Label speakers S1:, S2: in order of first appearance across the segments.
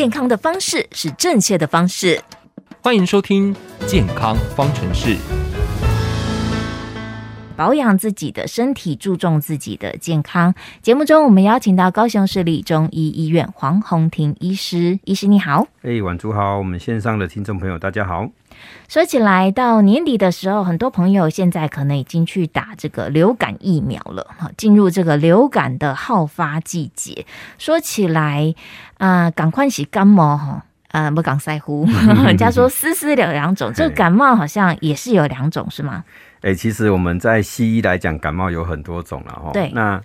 S1: 健康的方式是正确的方式。
S2: 欢迎收听《健康方程式》。
S1: 保养自己的身体，注重自己的健康。节目中，我们邀请到高雄市立中医医院黄宏庭医师。医师你好，
S3: 哎、hey，晚主好，我们线上的听众朋友大家好。
S1: 说起来，到年底的时候，很多朋友现在可能已经去打这个流感疫苗了，哈，进入这个流感的好发季节。说起来，啊、呃，赶快洗感冒哈，呃，不讲塞呼，人家说丝丝有两种，这个感冒好像也是有两种，是吗？
S3: 哎、欸，其实我们在西医来讲，感冒有很多种了哈。对。那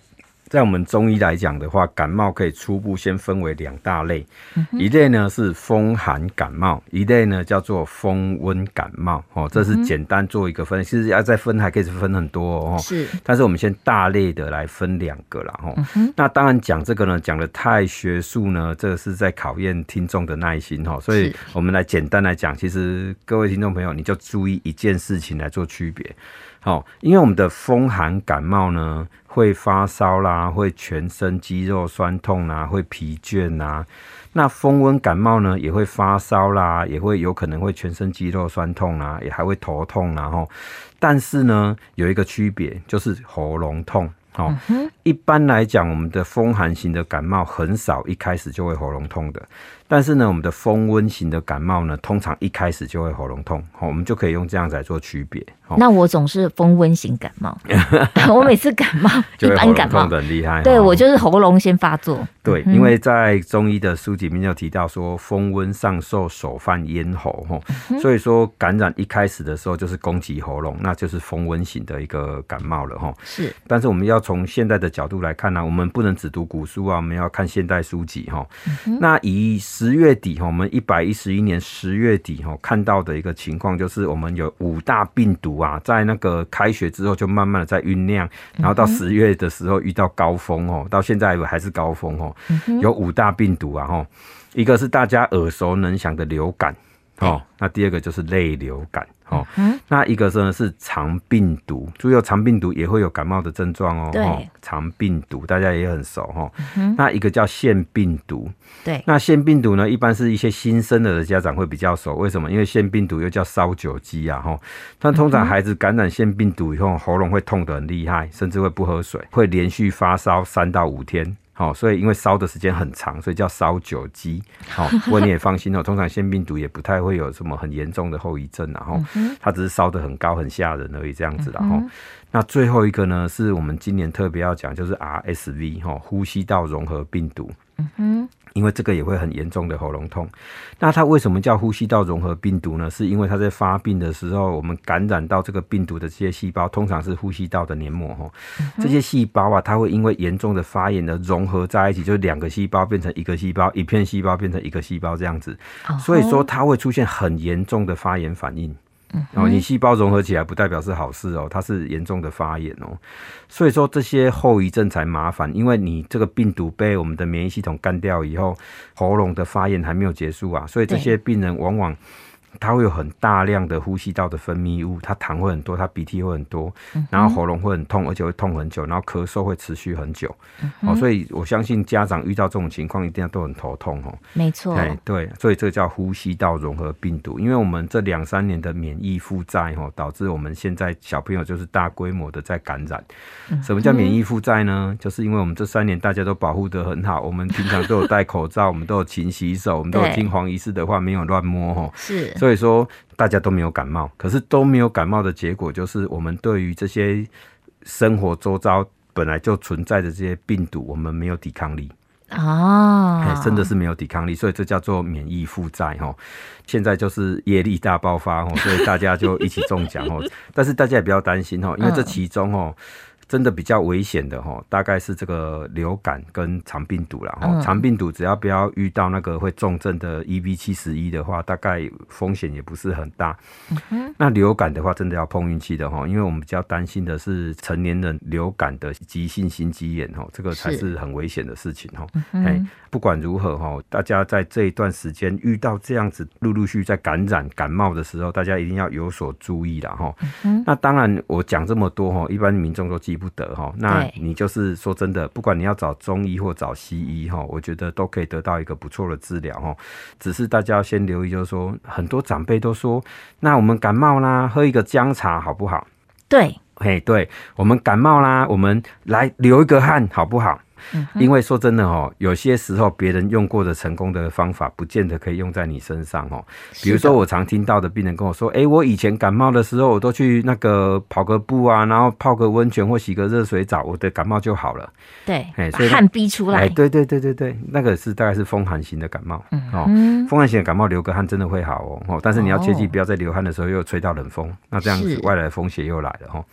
S3: 在我们中医来讲的话，感冒可以初步先分为两大类，嗯，一类呢是风寒感冒，一类呢叫做风温感冒。哦，这是简单做一个分，其实要再分还可以分很多哦。是。但是我们先大类的来分两个了哈，嗯。那当然讲这个呢，讲的太学术呢，这个是在考验听众的耐心哈。所以我们来简单来讲，其实各位听众朋友，你就注意一件事情来做区别。好，因为我们的风寒感冒呢，会发烧啦，会全身肌肉酸痛啦，会疲倦啦。那风温感冒呢，也会发烧啦，也会有可能会全身肌肉酸痛啦，也还会头痛啦。吼，但是呢，有一个区别，就是喉咙痛。哦，一般来讲，我们的风寒型的感冒很少一开始就会喉咙痛的。但是呢，我们的风温型的感冒呢，通常一开始就会喉咙痛，好，我们就可以用这样子来做区别。
S1: 那我总是风温型感冒，我每次感冒 一般感冒。
S3: 很厉害，
S1: 对，我就是喉咙先发作。
S3: 对，因为在中医的书籍里面有提到说，风温上受，手犯咽喉，所以说感染一开始的时候就是攻击喉咙，那就是风温型的一个感冒了哈。是，但是我们要从现代的角度来看呢，我们不能只读古书啊，我们要看现代书籍哈。那以十月底哈，我们一百一十一年十月底哈看到的一个情况，就是我们有五大病毒啊，在那个开学之后就慢慢的在酝酿，然后到十月的时候遇到高峰哦，到现在还是高峰哦。有五大病毒啊哈，一个是大家耳熟能详的流感哦，那第二个就是类流感。哦，那一个呢是肠病毒，注意肠病毒也会有感冒的症状哦。对，肠病毒大家也很熟哈。那一个叫腺病毒，对，那腺病毒呢，一般是一些新生儿的家长会比较熟，为什么？因为腺病毒又叫烧酒鸡啊哈。但通常孩子感染腺病毒以后，喉咙会痛得很厉害，甚至会不喝水，会连续发烧三到五天。好，所以因为烧的时间很长，所以叫烧酒鸡。好，不过你也放心哦，通常腺病毒也不太会有什么很严重的后遗症，然后它只是烧得很高、很吓人而已，这样子。然后，那最后一个呢，是我们今年特别要讲，就是 RSV 哈，呼吸道融合病毒。嗯哼。因为这个也会很严重的喉咙痛，那它为什么叫呼吸道融合病毒呢？是因为它在发病的时候，我们感染到这个病毒的这些细胞，通常是呼吸道的黏膜哈、嗯，这些细胞啊，它会因为严重的发炎而融合在一起，就是两个细胞变成一个细胞，一片细胞变成一个细胞这样子，所以说它会出现很严重的发炎反应。然后你细胞融合起来不代表是好事哦，它是严重的发炎哦，所以说这些后遗症才麻烦，因为你这个病毒被我们的免疫系统干掉以后，喉咙的发炎还没有结束啊，所以这些病人往往。它会有很大量的呼吸道的分泌物，它痰会很多，它鼻涕会很多，然后喉咙会很痛，而且会痛很久，然后咳嗽会持续很久。哦，所以我相信家长遇到这种情况，一定要都很头痛哦。没错，哎对，所以这个叫呼吸道融合病毒，因为我们这两三年的免疫负债哦，导致我们现在小朋友就是大规模的在感染。什么叫免疫负债呢？就是因为我们这三年大家都保护得很好，我们平常都有戴口罩，我们都有勤洗手，我们都有听黄医师的话，没有乱摸哦。是。所以说大家都没有感冒，可是都没有感冒的结果就是我们对于这些生活周遭本来就存在的这些病毒，我们没有抵抗力啊，真的是没有抵抗力，所以这叫做免疫负债哈。现在就是业力大爆发哦，所以大家就一起中奖哦。但是大家也不要担心哦，因为这其中哦。真的比较危险的哈，大概是这个流感跟肠病毒了。哈。肠病毒只要不要遇到那个会重症的 EV 七十一的话，大概风险也不是很大。那流感的话，真的要碰运气的哈，因为我们比较担心的是成年人流感的急性心肌炎哈，这个才是很危险的事情哈。不管如何哈，大家在这一段时间遇到这样子陆陆续续在感染感冒的时候，大家一定要有所注意了哈。嗯、那当然，我讲这么多哈，一般民众都记不得哈。那你就是说真的，不管你要找中医或找西医哈，我觉得都可以得到一个不错的治疗哈。只是大家要先留意，就是说很多长辈都说，那我们感冒啦，喝一个姜茶好不好？
S1: 对，
S3: 嘿，对我们感冒啦，我们来流一个汗好不好？因为说真的哦，有些时候别人用过的成功的方法，不见得可以用在你身上哦。比如说，我常听到的病人跟我说：“哎，我以前感冒的时候，我都去那个跑个步啊，然后泡个温泉或洗个热水澡，我的感冒就好了。”
S1: 对，把汗逼出来。
S3: 对对对对对，那个是大概是风寒型的感冒哦。风寒型的感冒流个汗真的会好哦哦，但是你要切记不要在流汗的时候又吹到冷风，那这样子外来的风邪又来了哦。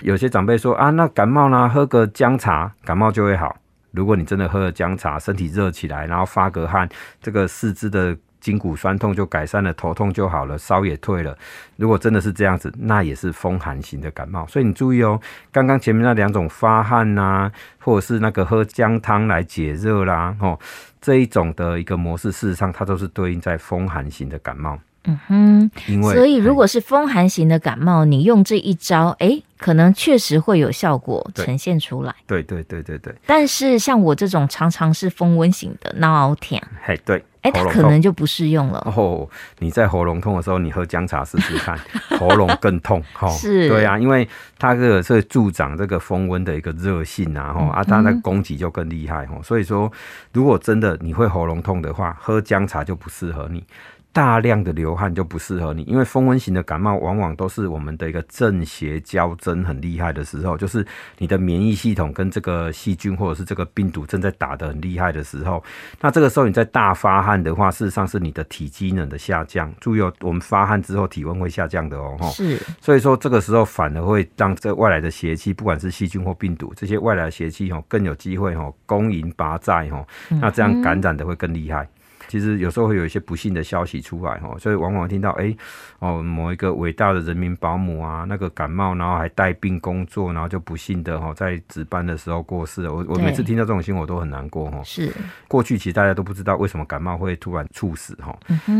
S3: 有些长辈说啊，那感冒呢，喝个姜茶，感冒就会好。如果你真的喝了姜茶，身体热起来，然后发个汗，这个四肢的筋骨酸痛就改善了，头痛就好了，烧也退了。如果真的是这样子，那也是风寒型的感冒。所以你注意哦，刚刚前面那两种发汗呐、或者是那个喝姜汤来解热啦，哦，这一种的一个模式，事实上它都是对应在风寒型的感冒。
S1: 嗯哼，因为所以如果是风寒型的感冒，你用这一招，哎、欸，可能确实会有效果呈现出来。
S3: 对对对对对。
S1: 但是像我这种常常是风温型的，闹熬天，
S3: 嘿，对，
S1: 哎、欸，它可能就不适用了。
S3: 哦，你在喉咙痛的时候，你喝姜茶试试看，喉咙更痛。哦，
S1: 是，
S3: 对啊，因为它这个是助长这个风温的一个热性啊，哈、嗯、啊，它那个攻击就更厉害哈。所以说，如果真的你会喉咙痛的话，喝姜茶就不适合你。大量的流汗就不适合你，因为风温型的感冒往往都是我们的一个正邪交争很厉害的时候，就是你的免疫系统跟这个细菌或者是这个病毒正在打得很厉害的时候，那这个时候你在大发汗的话，事实上是你的体机能的下降。注意哦，我们发汗之后体温会下降的哦，
S1: 是，
S3: 所以说这个时候反而会让这外来的邪气，不管是细菌或病毒，这些外来的邪气哦更有机会哦攻营拔寨哦，那这样感染的会更厉害。其实有时候会有一些不幸的消息出来哦，所以往往听到哎哦某一个伟大的人民保姆啊，那个感冒然后还带病工作，然后就不幸的哈在值班的时候过世了。我我每次听到这种新闻我都很难过哈。
S1: 是
S3: 过去其实大家都不知道为什么感冒会突然猝死哈。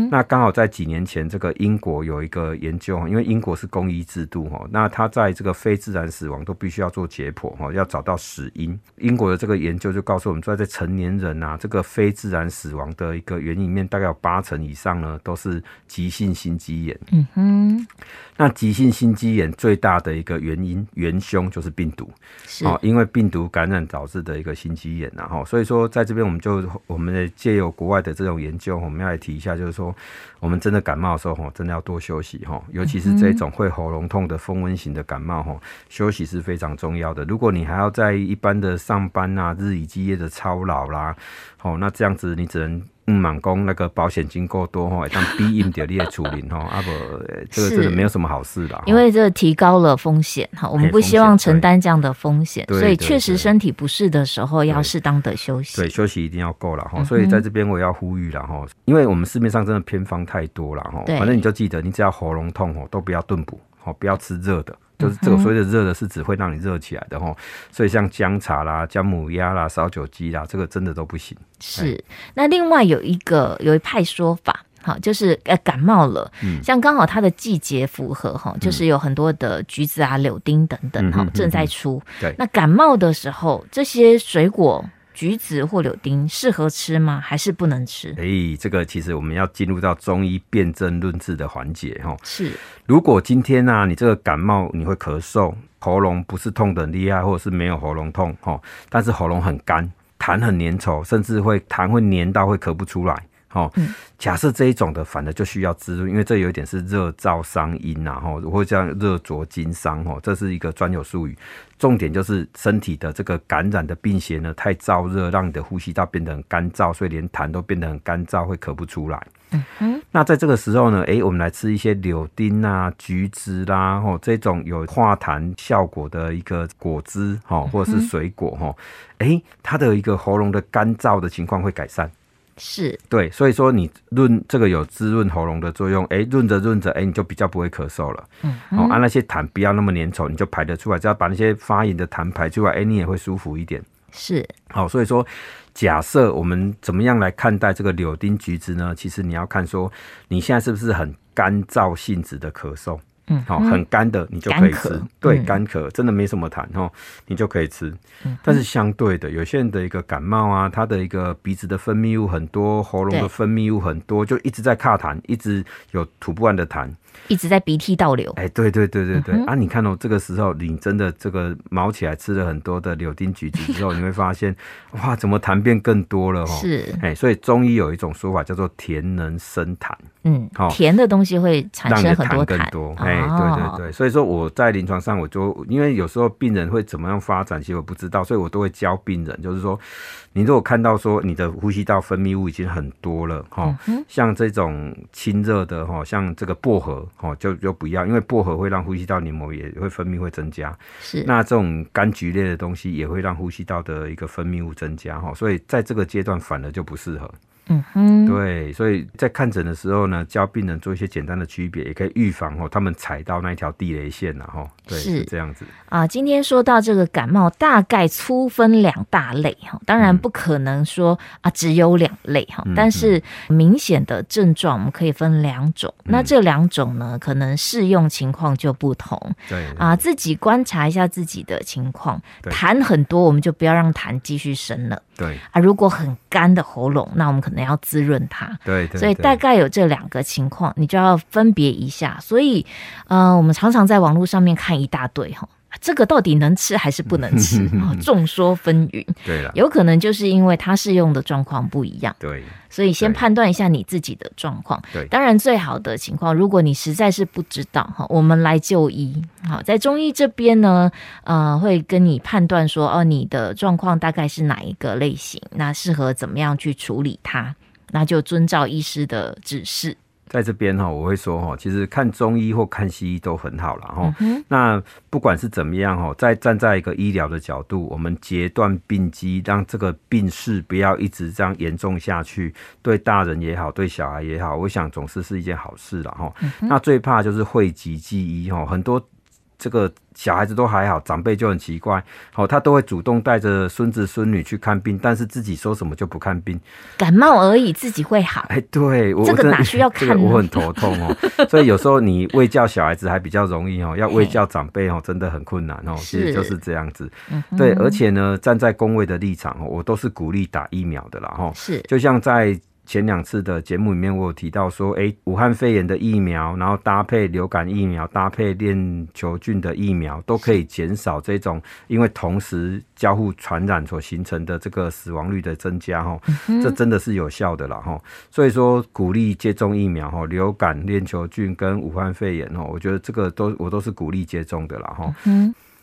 S3: 那刚好在几年前，这个英国有一个研究，因为英国是公医制度哈，那他在这个非自然死亡都必须要做解剖哈，要找到死因。英国的这个研究就告诉我们说，在成年人啊，这个非自然死亡的一个原因里面大概有八成以上呢，都是急性心肌炎。嗯哼，那急性心肌炎最大的一个原因元凶就是病毒，是哦，因为病毒感染导致的一个心肌炎，然后所以说在这边我们就我们借由国外的这种研究，我们要来提一下，就是说我们真的感冒的时候，哈，真的要多休息，哈，尤其是这种会喉咙痛的风温型的感冒，哈，休息是非常重要的。如果你还要在一般的上班啊，日以继夜的操劳啦，哦，那这样子你只能。嗯，满工那个保险金够多哈，当 逼应掉你的处理哈，啊不，这个真的没有什么好事的。
S1: 因为这提高了风险哈，我们不希望承担这样的风险，所以确实身体不适的时候要适当的休息。对，休息一定要够了哈。所以在这边我也要呼吁了哈，因为我们市面上真的偏方太多了哈。反正你就记得，你只要喉咙痛哦，都不要炖补，好，不要吃热的。就是这个所谓的热的，是只会让你热起来的齁，所以像姜茶啦、姜母鸭啦、烧酒鸡啦，这个真的都不行。是，那另外有一个有一派说法，好，就是呃感冒了，像刚好它的季节符合哈，就是有很多的橘子啊、柳丁等等哈正在出。对，那感冒的时候，这些水果。橘子或柳丁适合吃吗？还是不能吃？
S3: 哎、欸，这个其实我们要进入到中医辨证论治的环节哈。
S1: 是，
S3: 如果今天呢、啊，你这个感冒你会咳嗽，喉咙不是痛得很厉害，或者是没有喉咙痛哈，但是喉咙很干，痰很粘稠，甚至会痰会粘到会咳不出来。哦，假设这一种的，反而就需要滋润，因为这有一点是热燥伤阴呐，吼，或者叫热灼经伤，吼，这是一个专有术语。重点就是身体的这个感染的病邪呢，太燥热，让你的呼吸道变得很干燥，所以连痰都变得很干燥，会咳不出来。嗯哼。那在这个时候呢，哎，我们来吃一些柳丁啊、橘子啦，吼，这种有化痰效果的一个果汁，吼，或者是水果，吼，哎，它的一个喉咙的干燥的情况会改善。
S1: 是
S3: 对，所以说你润这个有滋润喉咙的作用，哎，润着润着，哎，你就比较不会咳嗽了。嗯，好，啊，那些痰不要那么粘稠，你就排得出来，只要把那些发炎的痰排出来，哎，你也会舒服一点。
S1: 是，
S3: 好，所以说假设我们怎么样来看待这个柳丁橘子呢？其实你要看说你现在是不是很干燥性质的咳嗽。嗯，好，很干的你就可以吃，对，干咳真的没什么痰哦，你就可以吃。嗯，但是相对的，有些人的一个感冒啊，他的一个鼻子的分泌物很多，喉咙的分泌物很多，就一直在卡痰，一直有吐不完的痰。
S1: 一直在鼻涕倒流，
S3: 哎，对对对对对、嗯、啊！你看哦，这个时候你真的这个毛起来吃了很多的柳丁橘子之后，你会发现，哇，怎么痰变更多了？
S1: 是，
S3: 哎，所以中医有一种说法叫做甜能生痰，
S1: 嗯，好，甜的东西会产生很多
S3: 痰。更多，哎，对对对，所以说我在临床上，我就因为有时候病人会怎么样发展，其实我不知道，所以我都会教病人，就是说。你如果看到说你的呼吸道分泌物已经很多了哈，像这种清热的哈，像这个薄荷哈，就就不要，因为薄荷会让呼吸道黏膜也会分泌会增加。
S1: 是，
S3: 那这种柑橘类的东西也会让呼吸道的一个分泌物增加哈，所以在这个阶段反而就不适合。
S1: 嗯哼，
S3: 对，所以在看诊的时候呢，教病人做一些简单的区别，也可以预防哦，他们踩到那一条地雷线了哈。对，是，这样子
S1: 啊。今天说到这个感冒，大概粗分两大类哈，当然不可能说啊只有两类哈，嗯、但是明显的症状我们可以分两种。嗯、那这两种呢，可能适用情况就不同。
S3: 对
S1: 啊，自己观察一下自己的情况，痰很多，我们就不要让痰继续生了。
S3: 对
S1: 啊，如果很干的喉咙，那我们可能要滋润它。
S3: 对，对，对，
S1: 所以大概有这两个情况，你就要分别一下。所以，呃，我们常常在网络上面看一大堆哈。这个到底能吃还是不能吃？众说纷纭。
S3: 对了，
S1: 有可能就是因为它适用的状况不一样。
S3: 对，
S1: 所以先判断一下你自己的状况。
S3: 对，
S1: 当然最好的情况，如果你实在是不知道哈，我们来就医。好，在中医这边呢，呃，会跟你判断说，哦，你的状况大概是哪一个类型，那适合怎么样去处理它，那就遵照医师的指示。
S3: 在这边哈，我会说哈，其实看中医或看西医都很好了哈。那不管是怎么样哈，在站在一个医疗的角度，我们截断病机，让这个病势不要一直这样严重下去，对大人也好，对小孩也好，我想总是是一件好事了哈。那最怕就是讳疾忌医哈，很多。这个小孩子都还好，长辈就很奇怪，好，他都会主动带着孙子孙女去看病，但是自己说什么就不看病，
S1: 感冒而已，自己会好。
S3: 哎，对，我
S1: 这个哪需要 看？
S3: 我很头痛哦。所以有时候你喂教小孩子还比较容易哦，要喂教长辈哦，真的很困难哦。其实就是这样子。对，而且呢，站在工位的立场哦，我都是鼓励打疫苗的啦。哈。是，就像在。前两次的节目里面，我有提到说，哎、欸，武汉肺炎的疫苗，然后搭配流感疫苗，搭配链球菌的疫苗，都可以减少这种因为同时交互传染所形成的这个死亡率的增加，哈，这真的是有效的了，哈。所以说，鼓励接种疫苗，哈，流感、链球菌跟武汉肺炎，哈，我觉得这个都我都是鼓励接种的了，哈。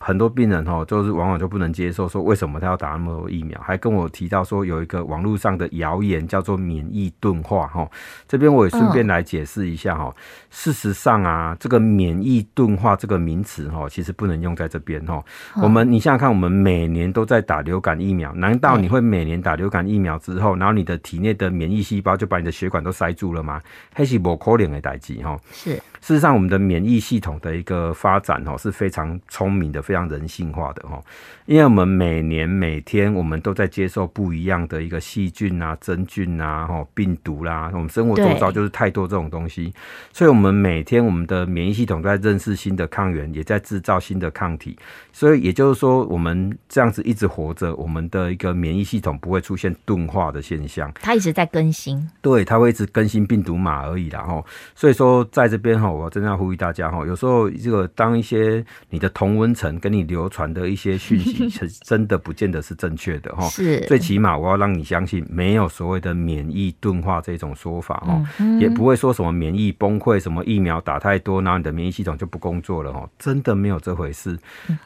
S3: 很多病人哈，就是往往就不能接受，说为什么他要打那么多疫苗？还跟我提到说有一个网络上的谣言叫做免疫钝化哈。这边我也顺便来解释一下哈。事实上啊，这个免疫钝化这个名词哈，其实不能用在这边哈。我们你想想看，我们每年都在打流感疫苗，难道你会每年打流感疫苗之后，然后你的体内的免疫细胞就把你的血管都塞住了吗？还是不可能的代志哈。是。事实上，我们的免疫系统的一个发展哦，是非常聪明的，非常人性化的哦。因为我们每年每天我们都在接受不一样的一个细菌啊、真菌啊、病毒啦，我们生活周遭就是太多这种东西，所以我们每天我们的免疫系统在认识新的抗原，也在制造新的抗体。所以也就是说，我们这样子一直活着，我们的一个免疫系统不会出现钝化的现象。
S1: 它一直在更新，
S3: 对，它会一直更新病毒码而已啦。哈。所以说，在这边哈。我真的要呼吁大家哈，有时候这个当一些你的同温层跟你流传的一些讯息，真的不见得是正确的哈。是，最起码我要让你相信，没有所谓的免疫钝化这种说法哈，也不会说什么免疫崩溃，什么疫苗打太多，然后你的免疫系统就不工作了哈，真的没有这回事。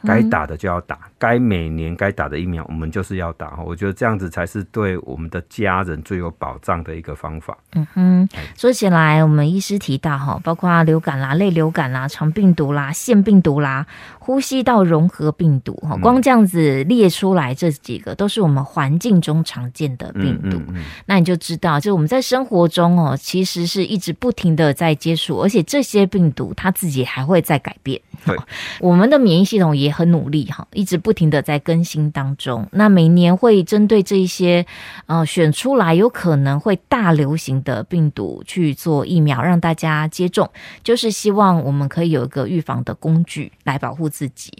S3: 该打的就要打，该每年该打的疫苗，我们就是要打。我觉得这样子才是对我们的家人最有保障的一个方法。
S1: 嗯哼，说起来，我们医师提到哈，包括。流感啦、类流感啦、肠病毒啦、腺病毒啦、呼吸道融合病毒哈，光这样子列出来这几个都是我们环境中常见的病毒，嗯嗯嗯、那你就知道，就我们在生活中哦，其实是一直不停的在接触，而且这些病毒它自己还会在改变。对，我们的免疫系统也很努力哈，一直不停的在更新当中。那每年会针对这一些呃选出来有可能会大流行的病毒去做疫苗，让大家接种，就是希望我们可以有一个预防的工具来保护自己。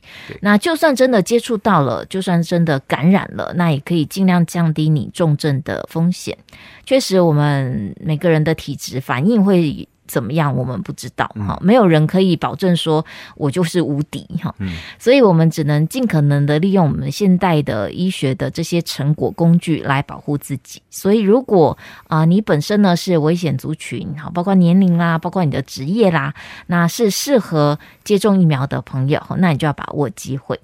S1: 那就算真的接触到了，就算真的感染了，那也可以尽量降低你重症的风险。确实，我们每个人的体质反应会。怎么样？我们不知道哈，没有人可以保证说我就是无敌哈，所以我们只能尽可能的利用我们现代的医学的这些成果工具来保护自己。所以，如果啊你本身呢是危险族群，好，包括年龄啦，包括你的职业啦，那是适合接种疫苗的朋友，那你就要把握机会。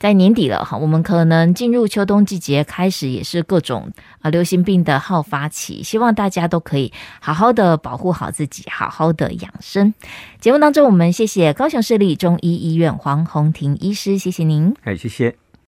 S1: 在年底了哈，我们可能进入秋冬季节，开始也是各种啊流行病的好发期。希望大家都可以好好的保护好自己，好好的养生。节目当中，我们谢谢高雄市立中医医院黄红婷医师，谢谢您。
S3: 哎，谢谢。